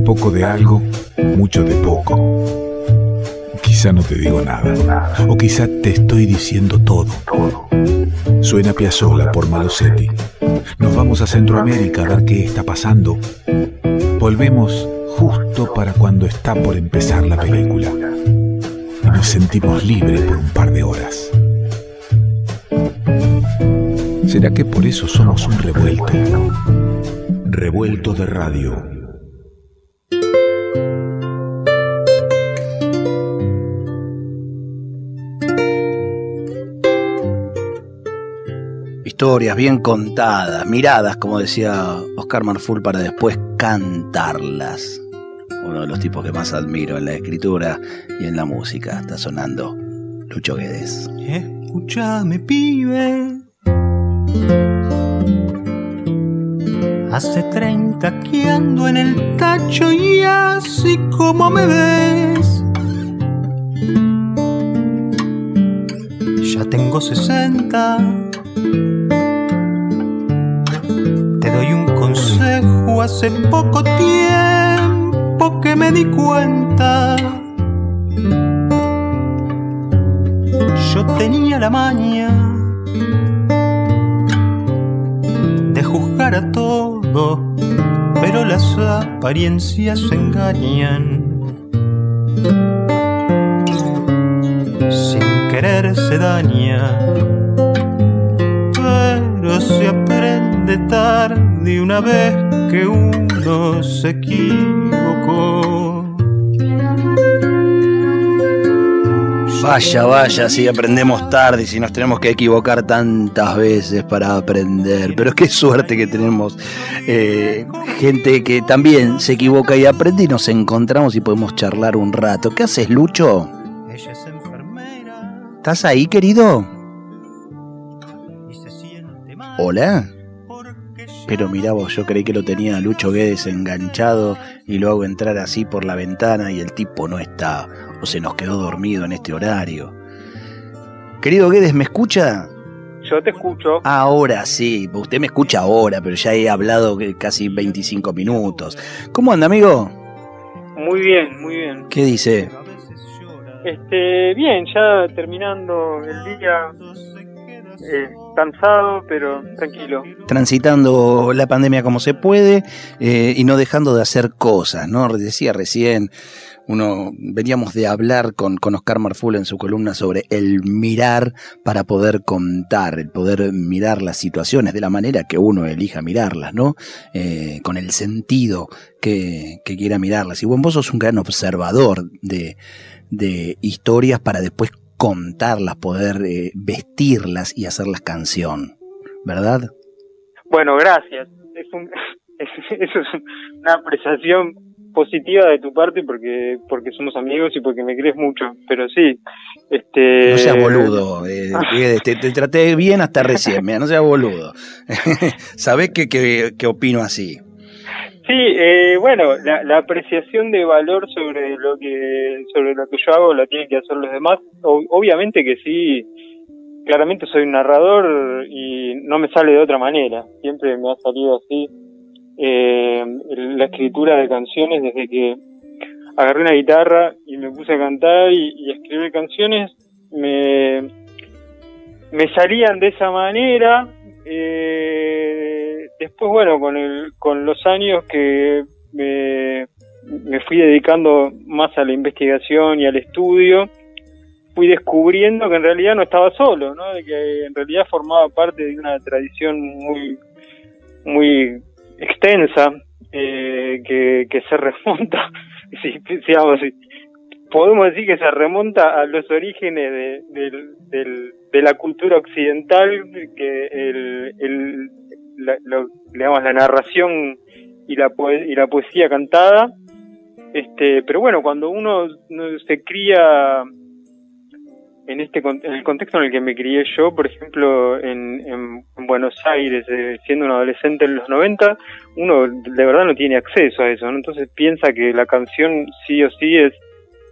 un poco de algo, mucho de poco. Quizá no te digo nada, o quizá te estoy diciendo todo. Suena Piazzola por Malosetti. Nos vamos a Centroamérica a ver qué está pasando. Volvemos justo para cuando está por empezar la película. Y nos sentimos libres por un par de horas. ¿Será que por eso somos un revuelto? Revuelto de radio. Historias bien contadas, miradas, como decía Oscar Marful, para después cantarlas. Uno de los tipos que más admiro en la escritura y en la música. Está sonando Lucho Guedes. Escúchame, pibe. Hace 30 que ando en el tacho y así como me ves. Ya tengo 60. Hace poco tiempo que me di cuenta. Yo tenía la maña de juzgar a todo, pero las apariencias engañan. Sin querer se daña, pero se aprende tarde una vez que uno se equivocó. Vaya, vaya, si aprendemos tarde y si nos tenemos que equivocar tantas veces para aprender. Pero qué suerte que tenemos eh, gente que también se equivoca y aprende y nos encontramos y podemos charlar un rato. ¿Qué haces, Lucho? ¿Estás ahí, querido? Hola. Pero mira vos, yo creí que lo tenía a Lucho Guedes enganchado y lo hago entrar así por la ventana y el tipo no está o se nos quedó dormido en este horario. Querido Guedes, ¿me escucha? Yo te escucho. Ahora sí, usted me escucha ahora, pero ya he hablado casi 25 minutos. ¿Cómo anda, amigo? Muy bien, muy bien. ¿Qué dice? Este, bien, ya terminando el día, eh, cansado, pero tranquilo. Transitando la pandemia como se puede eh, y no dejando de hacer cosas, ¿no? Decía recién, uno veníamos de hablar con, con Oscar Marful en su columna sobre el mirar para poder contar, el poder mirar las situaciones de la manera que uno elija mirarlas, ¿no? Eh, con el sentido que, que quiera mirarlas. Y bueno, vos sos un gran observador de, de historias para después contarlas, poder eh, vestirlas y hacerlas canción, ¿verdad? Bueno, gracias. Es un, es- eso es una apreciación positiva de tu parte porque porque somos amigos y porque me crees mucho. Pero sí, este. No seas boludo, eh, te traté bien hasta recién, mira, no seas boludo. Sabés que, que, que opino así. Sí, eh, bueno, la, apreciación de valor sobre lo que sobre lo que yo hago la tienen que hacer los demás. Obviamente que sí, claramente soy un narrador y no me sale de otra manera. Siempre me ha salido así eh, la escritura de canciones desde que agarré una guitarra y me puse a cantar y, y a escribir canciones. Me, me salían de esa manera. Eh, después, bueno, con, el, con los años que me, me fui dedicando más a la investigación y al estudio, fui descubriendo que en realidad no estaba solo, ¿no? De que en realidad formaba parte de una tradición muy, muy extensa eh, que, que se remonta, si, si- podemos decir que se remonta a los orígenes de, del- del- de la cultura occidental, que el- la, lo- digamos, la narración y la, y la poesía cantada. Este, pero bueno, cuando uno no se cría en este en el contexto en el que me crié yo, por ejemplo, en- en Buenos Aires, eh, siendo un adolescente en los 90, uno de verdad no tiene acceso a eso, ¿no? Entonces piensa que la canción sí o sí es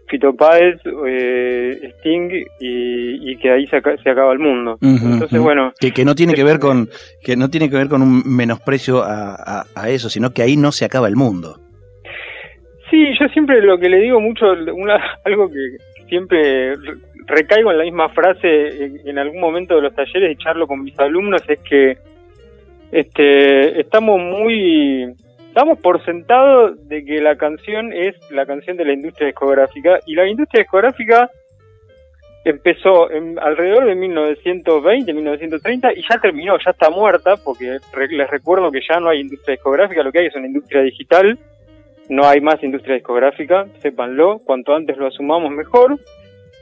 Fito Páez, eh, Sting y, y que ahí se, aca- se acaba el mundo. Entonces, bueno, Que, que no tiene que ver con que no tiene que ver con un menosprecio a, a- a eso, sino que ahí no se acaba el mundo. Sí, yo siempre lo que le digo mucho, una, algo que siempre recaigo en la misma frase en, algún momento de los talleres y charlo con mis alumnos es que este estamos muy estamos por sentado de que la canción es la canción de la industria discográfica y la industria discográfica empezó en, alrededor de 1920, 1930 y ya terminó, ya está muerta porque les recuerdo que ya no hay industria discográfica, lo que hay es una industria digital no hay más industria discográfica, sépanlo, cuanto antes lo asumamos mejor.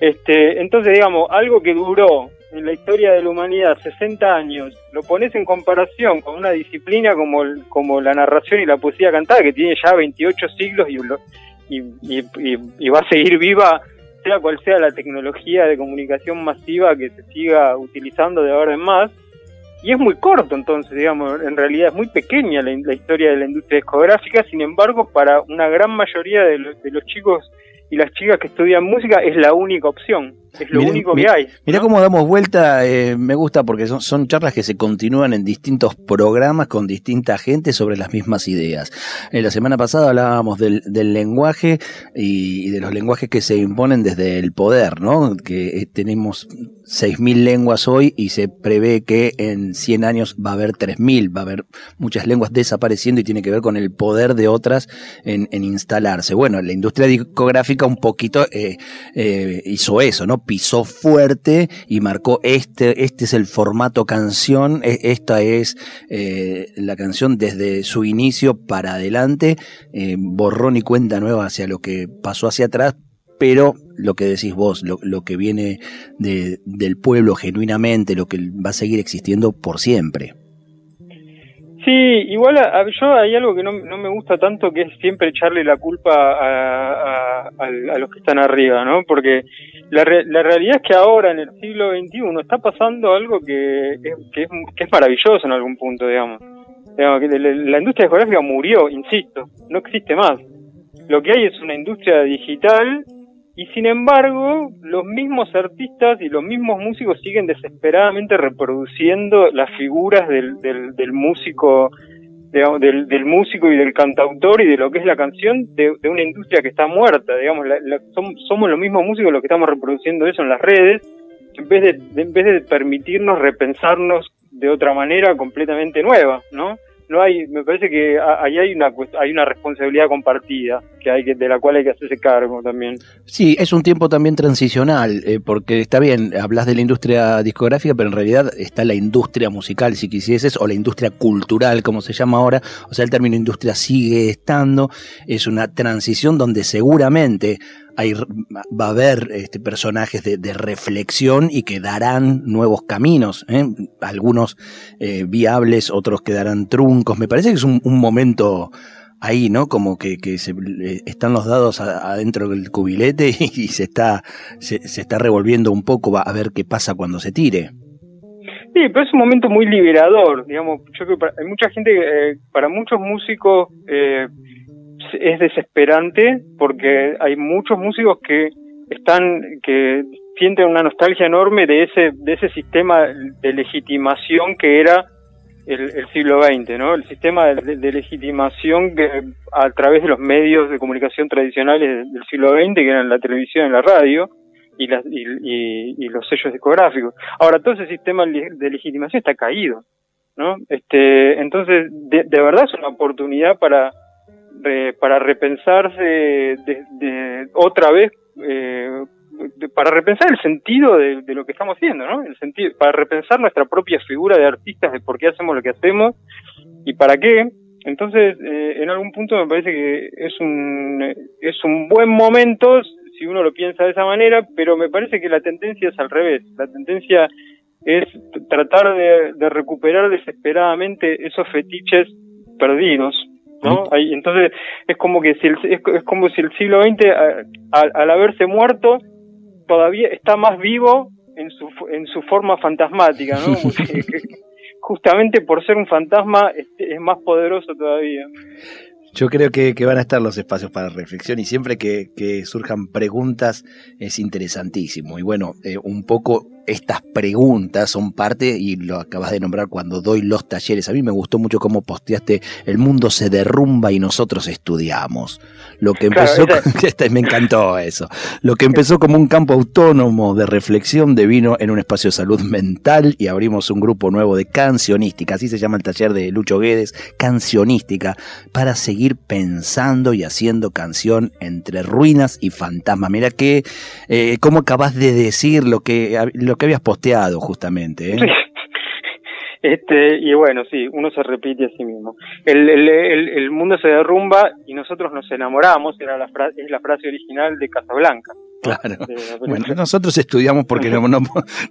Este, entonces, digamos, algo que duró en la historia de la humanidad 60 años, lo pones en comparación con una disciplina como, como la narración y la poesía cantada, que tiene ya 28 siglos y, y, y, va a seguir viva, sea cual sea la tecnología de comunicación masiva que se siga utilizando de ahora en más, y es muy corto entonces, digamos, en realidad es muy pequeña la, historia de la industria discográfica, sin embargo, para una gran mayoría de los chicos y las chicas que estudian música es la única opción. Es lo único que hay. Mira cómo damos vuelta, eh, me gusta porque son, son charlas que se continúan en distintos programas con distinta gente sobre las mismas ideas. En la semana pasada hablábamos del, del lenguaje y, de los lenguajes que se imponen desde el poder, ¿no? Que eh, tenemos 6.000 lenguas hoy y se prevé que en 100 años va a haber 3.000, va a haber muchas lenguas desapareciendo y tiene que ver con el poder de otras en, en instalarse. Bueno, la industria discográfica un poquito eh, eh, hizo eso, ¿no? Pisó fuerte y marcó este, este es el formato canción, e, esta es eh, la canción desde su inicio para adelante, eh, borrón y cuenta nueva hacia lo que pasó hacia atrás, pero lo que decís vos, lo, lo que viene de, del pueblo genuinamente, lo que va a seguir existiendo por siempre. Sí, igual a, yo hay algo que no, no, me gusta tanto que es siempre echarle la culpa a, a, los que están arriba, ¿no? Porque la, la realidad es que ahora en el siglo XXI está pasando algo que, que, es, que es maravilloso en algún punto, digamos. digamos que la industria discográfica murió, insisto, no existe más. Lo que hay es una industria digital y sin embargo, los mismos artistas y los mismos músicos siguen desesperadamente reproduciendo las figuras del, del, del músico, del, del, músico y del cantautor y de lo que es la canción de, una industria que está muerta. Digamos, la, somos, los mismos músicos los que estamos reproduciendo eso en las redes, en vez de, en vez de permitirnos repensarnos de otra manera completamente nueva, ¿no? No hay, me parece que ahí hay una hay una responsabilidad compartida que hay que, de la cual hay que hacerse cargo también. Sí, es un tiempo también transicional, eh, porque está bien, hablas de la industria discográfica, pero en realidad está la industria musical, si quisieses, o la industria cultural, como se llama ahora, o sea, el término industria sigue estando, es una transición donde seguramente va a haber este, personajes de, reflexión y que darán nuevos caminos, ¿eh? algunos eh, viables, otros quedarán truncos. Me parece que es un, momento ahí, ¿no? Como que, se, están los dados adentro del cubilete y, se está se, está revolviendo un poco a ver qué pasa cuando se tire. Sí, pero es un momento muy liberador, digamos. Yo creo que hay mucha gente, eh, para muchos músicos, eh, es desesperante porque hay muchos músicos que están que sienten una nostalgia enorme de ese de ese sistema de legitimación que era el, siglo XX, ¿no? El sistema de, legitimación que a través de los medios de comunicación tradicionales del siglo XX, que eran la televisión y la radio, y, las, y, los sellos discográficos. Ahora, todo ese sistema de legitimación está caído, ¿no? Este, entonces, de verdad es una oportunidad para para repensarse de, otra vez, eh, para repensar el sentido de, lo que estamos haciendo, ¿no? El sentido, para repensar nuestra propia figura de artistas, de por qué hacemos lo que hacemos y para qué. Entonces, eh, en algún punto me parece que es un, es un buen momento si uno lo piensa de esa manera, pero me parece que la tendencia es al revés. La tendencia es tratar de recuperar desesperadamente esos fetiches perdidos, ¿no? Ahí, entonces es como que si el, es, como si el siglo XX al, haberse muerto todavía está más vivo en su en su forma fantasmática, ¿no? justamente por ser un fantasma es, es más poderoso todavía. Yo creo que, van a estar los espacios para reflexión y siempre que, surjan preguntas es interesantísimo. Y bueno, eh, un poco estas preguntas son parte, y lo acabas de nombrar cuando doy los talleres. A mí me gustó mucho cómo posteaste, el mundo se derrumba y nosotros estudiamos. Lo que empezó, me encantó eso. Lo que empezó como un campo autónomo de reflexión devino en un espacio de salud mental y abrimos un grupo nuevo de cancionística, así se llama el taller de Lucho Guedes, cancionística, para seguir pensando y haciendo canción entre ruinas y fantasmas. Mira que, eh, cómo acabas de decir lo que, lo que habías posteado justamente. ¿eh? Este, y bueno, sí, uno se repite a sí mismo. El, el, el, mundo se derrumba y nosotros nos enamoramos, era la es la frase original de Casablanca. Claro. Bueno, nosotros estudiamos porque no, no,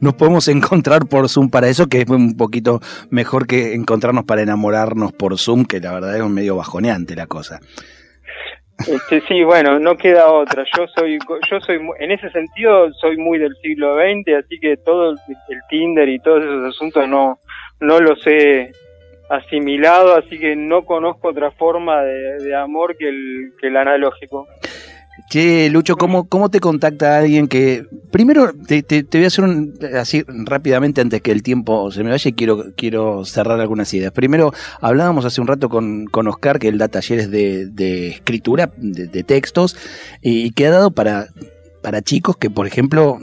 nos podemos encontrar por Zoom para eso, que es un poquito mejor que encontrarnos para enamorarnos por Zoom, que la verdad es un medio bajoneante la cosa. Este, sí, bueno, no queda otra. Yo soy, yo soy, en ese sentido, soy muy del siglo XX, así que todo el, Tinder y todos esos asuntos no, no los he asimilado, así que no conozco otra forma de, amor que el, que el analógico. Che, Lucho, ¿cómo, ¿cómo te contacta alguien que... Primero, te, te, voy a hacer un, así rápidamente antes que el tiempo se me vaya y quiero, quiero cerrar algunas ideas. Primero, hablábamos hace un rato con, con Oscar, que él da talleres de, de escritura, de, textos, y, que ha dado para, para chicos que, por ejemplo,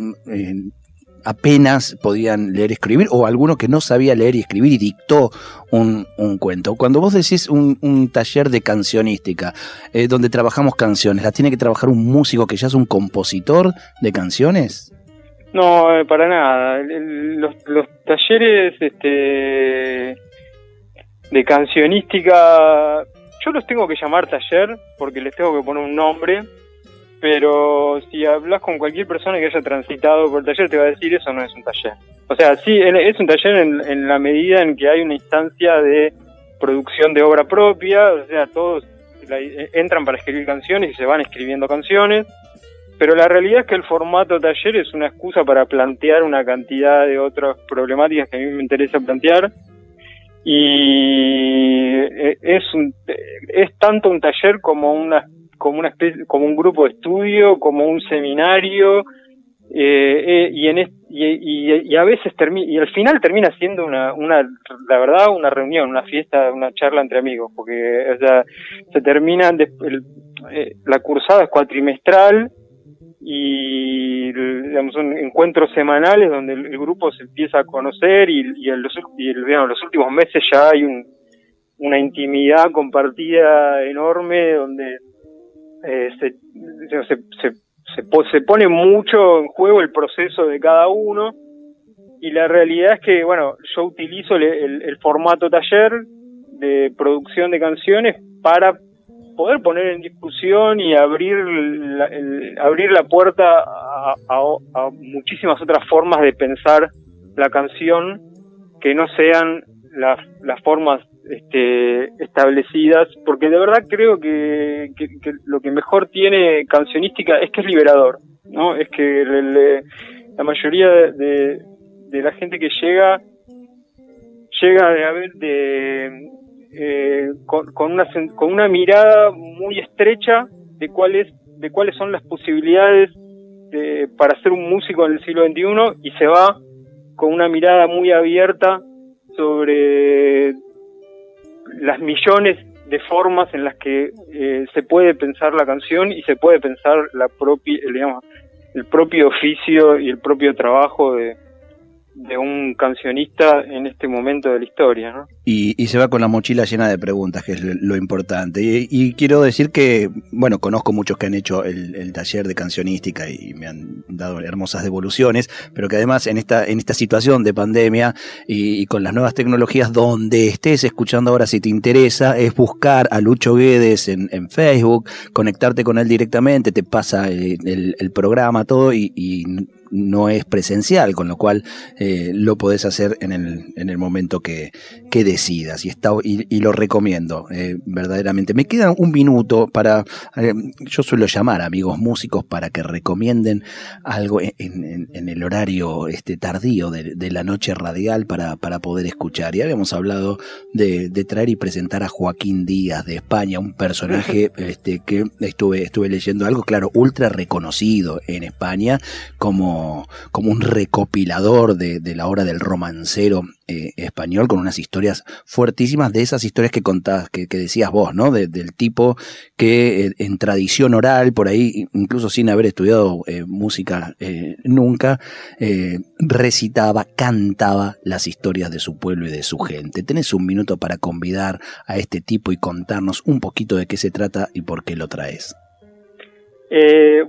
apenas podían leer y escribir, o alguno que no sabía leer y escribir y dictó un, cuento. Cuando vos decís un, taller de cancionística, eh, donde trabajamos canciones, ¿la tiene que trabajar un músico que ya es un compositor de canciones? No, eh, para nada. los, los, talleres este, de cancionística, yo los tengo que llamar taller porque les tengo que poner un nombre pero si hablas con cualquier persona que haya transitado por el taller te va a decir eso no es un taller. O sea, sí, es un taller en, la medida en que hay una instancia de producción de obra propia, o sea, todos entran para escribir canciones y se van escribiendo canciones, pero la realidad es que el formato taller es una excusa para plantear una cantidad de otras problemáticas que a mí me interesa plantear y eh, es, es tanto un taller como una como una especie, como un grupo de estudio, como un seminario, eh, eh, y, en y, a veces termina, y al final termina siendo una, una, la verdad, una reunión, una fiesta, una charla entre amigos, porque o sea, se termina, eh, la cursada es cuatrimestral, y digamos son encuentros semanales donde el, grupo se empieza a conocer y, y en los, y los últimos meses ya hay un, una intimidad compartida enorme donde eh, se, se, se, se, pone mucho en juego el proceso de cada uno. Y la realidad es que, bueno, yo utilizo el, el, formato taller de producción de canciones para poder poner en discusión y abrir la, abrir la puerta a, a, muchísimas otras formas de pensar la canción que no sean las, las formas este, establecidas, porque de verdad creo que, lo que mejor tiene cancionística es que es liberador, ¿no? Es que la mayoría de, la gente que llega, llega de, de eh, con, una, con una mirada muy estrecha de cuáles, de cuáles son las posibilidades para ser un músico en el siglo XXI y se va con una mirada muy abierta sobre las millones de formas en las que eh, se puede pensar la canción y se puede pensar la propia, digamos, el propio oficio y el propio trabajo de, de un cancionista en este momento de la historia. ¿no? Y, se va con la mochila llena de preguntas, que es lo importante. Y, quiero decir que, bueno, conozco muchos que han hecho el, taller de cancionística y me han dado hermosas devoluciones, pero que además en esta, en esta situación de pandemia y, con las nuevas tecnologías, donde estés escuchando ahora, si te interesa, es buscar a Lucho Guedes en, Facebook, conectarte con él directamente, te pasa el, el programa, todo, y no es presencial, con lo cual eh, lo podés hacer en el, en el momento que, que decidas y, está, y, lo recomiendo eh, verdaderamente. Me queda un minuto para, eh, yo suelo llamar a amigos músicos para que recomienden algo en, en, el horario este, tardío de, de, la noche radial para, para poder escuchar. Y habíamos hablado de, de, traer y presentar a Joaquín Díaz de España, un personaje este, que estuve, estuve leyendo algo, claro, ultra reconocido en España como como, un recopilador de, la obra del romancero eh, español con unas historias fuertísimas de esas historias que contás, que, decías vos, ¿no? del tipo que eh, en tradición oral, por ahí, incluso sin haber estudiado eh, música nunca, recitaba, cantaba las historias de su pueblo y de su gente. ¿Tenés un minuto para convidar a este tipo y contarnos un poquito de qué se trata y por qué lo traes?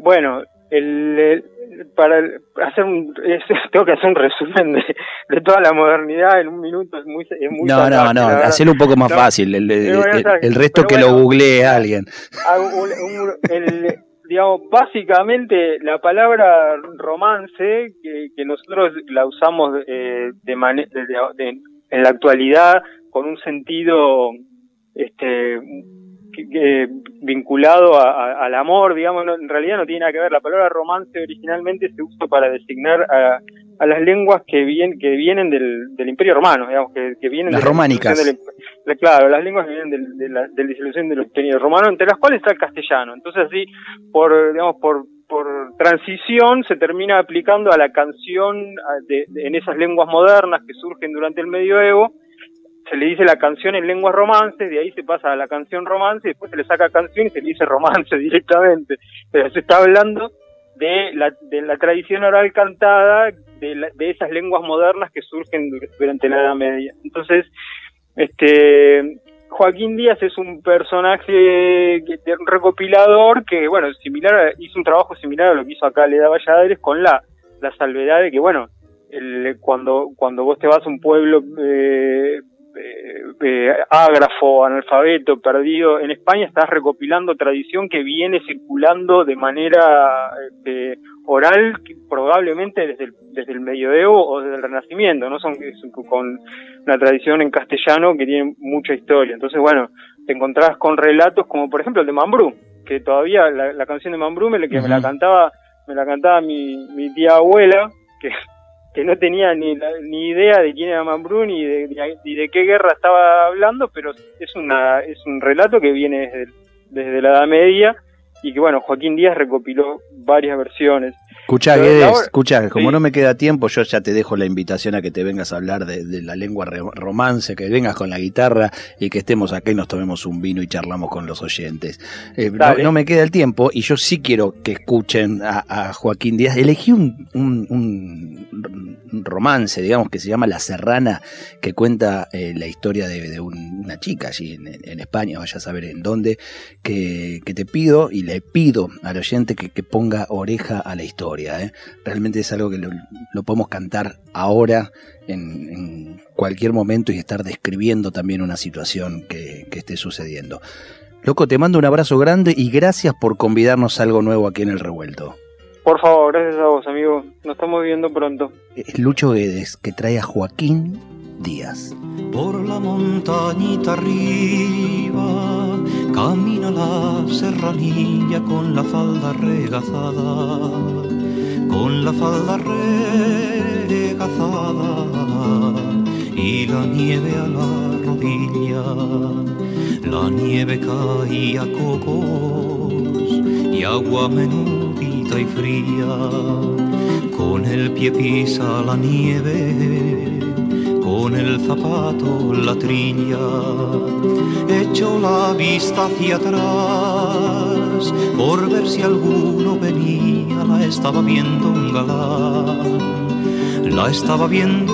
bueno, el, para hacer un, tengo que hacer un resumen de, toda la modernidad en un minuto es muy, es muy no no no hacerlo un poco más fácil el, el, resto que lo googlee alguien. Digamos básicamente la palabra romance que, que nosotros la usamos eh, de, de, en la actualidad con un sentido este vinculado al amor, digamos, en realidad no tiene nada que ver. La palabra romance originalmente se usa para designar a, las lenguas que, vienen que vienen del, del Imperio Romano, digamos, que, vienen las románicas. claro, las lenguas que vienen de, la, de la disolución del Imperio Romano, entre las cuales está el castellano. Entonces, así, por, digamos, por, por transición se termina aplicando a la canción de, en esas lenguas modernas que surgen durante el medioevo se le dice la canción en lenguas romances, de ahí se pasa a la canción romance, y después se le saca canción y se le dice romance directamente. Pero se está hablando de la, de la tradición oral cantada de, de esas lenguas modernas que surgen durante la Edad Media. Entonces, este Joaquín Díaz es un personaje un recopilador que, bueno, similar hizo un trabajo similar a lo que hizo acá Leda Valladares con la, la salvedad de que, bueno, el, cuando, cuando vos te vas a un pueblo eh, eh, eh, ágrafo, analfabeto, perdido. En España estás recopilando tradición que viene circulando de manera este, oral, probablemente desde el, desde el medioevo o desde el renacimiento, ¿no? Son, con una tradición en castellano que tiene mucha historia. Entonces, bueno, te encontrás con relatos como por ejemplo el de Mambrú, que todavía la, canción de Mambrú me, que me la cantaba, me la cantaba mi, mi tía abuela, que que no tenía ni, ni idea de quién era Mambrú ni de, ni de qué guerra estaba hablando, pero es, una, es un relato que viene desde, desde la Edad Media y que bueno, Joaquín Díaz recopiló varias versiones. Escucha, Guedes, escucha, como no me queda tiempo, yo ya te dejo la invitación a que te vengas a hablar de, la lengua romance, que vengas con la guitarra y que estemos acá y nos tomemos un vino y charlamos con los oyentes. Eh, no, me queda el tiempo y yo sí quiero que escuchen a, Joaquín Díaz. Elegí un, romance, digamos, que se llama La Serrana, que cuenta eh, la historia de, una chica allí en, España, vaya a saber en dónde, que, te pido y le pido al oyente que, que ponga oreja a la historia. ¿Eh? Realmente es algo que lo, podemos cantar ahora, en, cualquier momento, y estar describiendo también una situación que, esté sucediendo. Loco, te mando un abrazo grande y gracias por convidarnos a algo nuevo aquí en el revuelto. Por favor, gracias a vos, amigo. Nos estamos viendo pronto. Es Lucho Guedes, que trae a Joaquín Díaz. Por la montañita arriba camina la serranilla con la falda regazada con la falda regazada y la nieve a la rodilla. La nieve caía cocos y agua menudita y fría. Con el pie pisa la nieve, con el zapato la trilla. Echo la vista hacia atrás por ver si alguno venía la estaba viendo un galán, la estaba viendo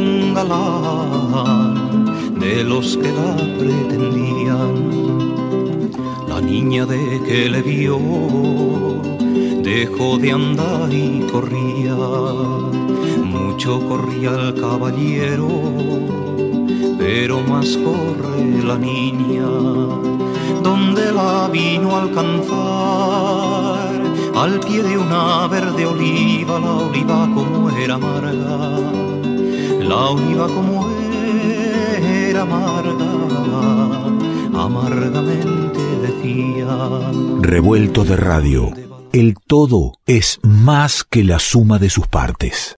un galán de los que la pretendían. La niña de que le vio dejó de andar y corría, mucho corría el caballero, pero más corre la niña, donde la vino a alcanzar al pie de una verde oliva, la oliva como era amarga, la oliva como era amarga, amargamente decía. Revuelto de radio, el todo es más que la suma de sus partes.